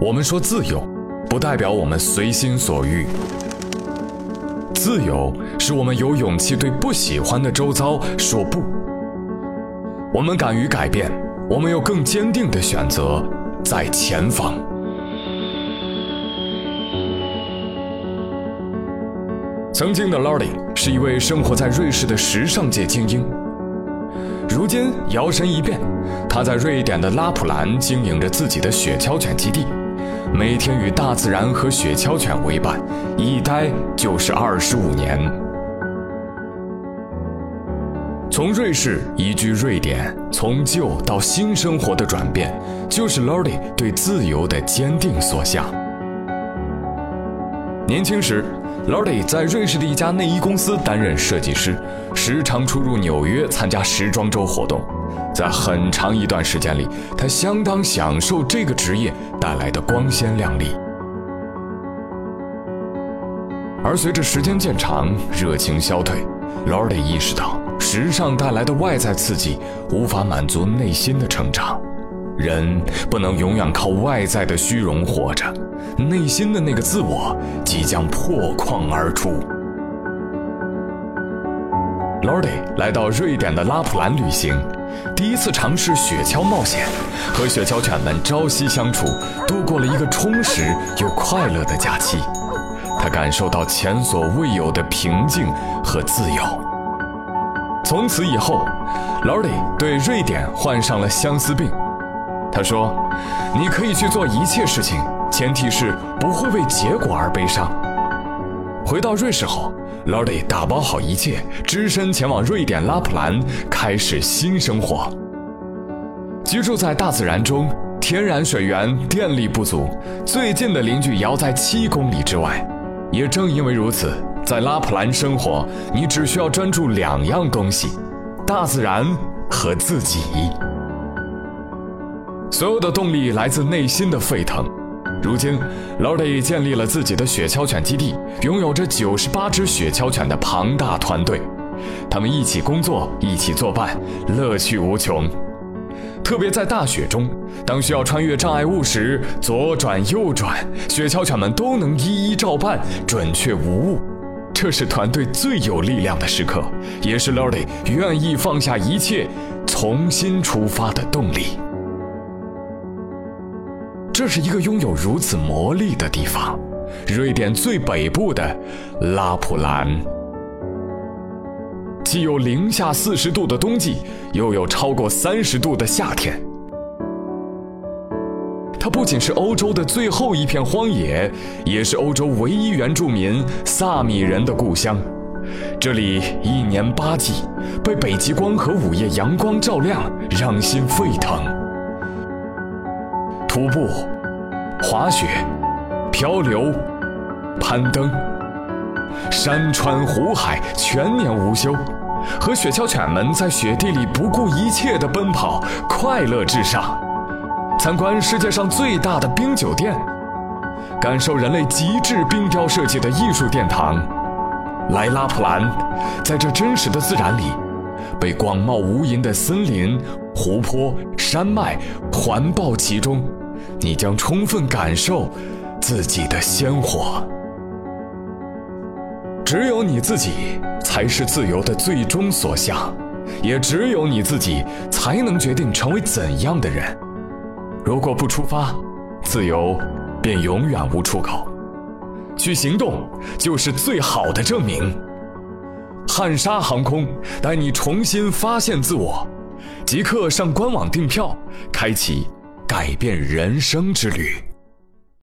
我们说自由，不代表我们随心所欲。自由是我们有勇气对不喜欢的周遭说不，我们敢于改变，我们有更坚定的选择在前方。曾经的 Lori 是一位生活在瑞士的时尚界精英，如今摇身一变，他在瑞典的拉普兰经营着自己的雪橇犬基地。每天与大自然和雪橇犬为伴，一待就是二十五年。从瑞士移居瑞典，从旧到新生活的转变，就是 Lordy 对自由的坚定所向。年轻时，Lordy 在瑞士的一家内衣公司担任设计师，时常出入纽约参加时装周活动。在很长一段时间里，他相当享受这个职业带来的光鲜亮丽。而随着时间渐长，热情消退，Lordy 意识到，时尚带来的外在刺激无法满足内心的成长。人不能永远靠外在的虚荣活着，内心的那个自我即将破框而出。Lordy 来到瑞典的拉普兰旅行。第一次尝试雪橇冒险，和雪橇犬们朝夕相处，度过了一个充实又快乐的假期。他感受到前所未有的平静和自由。从此以后，Lordy 对瑞典患上了相思病。他说：“你可以去做一切事情，前提是不会为结果而悲伤。”回到瑞士后。Lordy 打包好一切，只身前往瑞典拉普兰，开始新生活。居住在大自然中，天然水源、电力不足，最近的邻居遥在七公里之外。也正因为如此，在拉普兰生活，你只需要专注两样东西：大自然和自己。所有的动力来自内心的沸腾。如今，Lordy 建立了自己的雪橇犬基地，拥有着九十八只雪橇犬的庞大团队。他们一起工作，一起作伴，乐趣无穷。特别在大雪中，当需要穿越障碍物时，左转右转，雪橇犬们都能一一照办，准确无误。这是团队最有力量的时刻，也是 Lordy 愿意放下一切，重新出发的动力。这是一个拥有如此魔力的地方，瑞典最北部的拉普兰，既有零下四十度的冬季，又有超过三十度的夏天。它不仅是欧洲的最后一片荒野，也是欧洲唯一原住民萨米人的故乡。这里一年八季被北极光和午夜阳光照亮，让心沸腾。徒步、滑雪、漂流、攀登，山川湖海全年无休，和雪橇犬们在雪地里不顾一切的奔跑，快乐至上。参观世界上最大的冰酒店，感受人类极致冰雕设计的艺术殿堂。来拉普兰，在这真实的自然里，被广袤无垠的森林、湖泊、山脉环抱其中。你将充分感受自己的鲜活。只有你自己才是自由的最终所向，也只有你自己才能决定成为怎样的人。如果不出发，自由便永远无出口。去行动就是最好的证明。汉莎航空带你重新发现自我，即刻上官网订票，开启。改变人生之旅。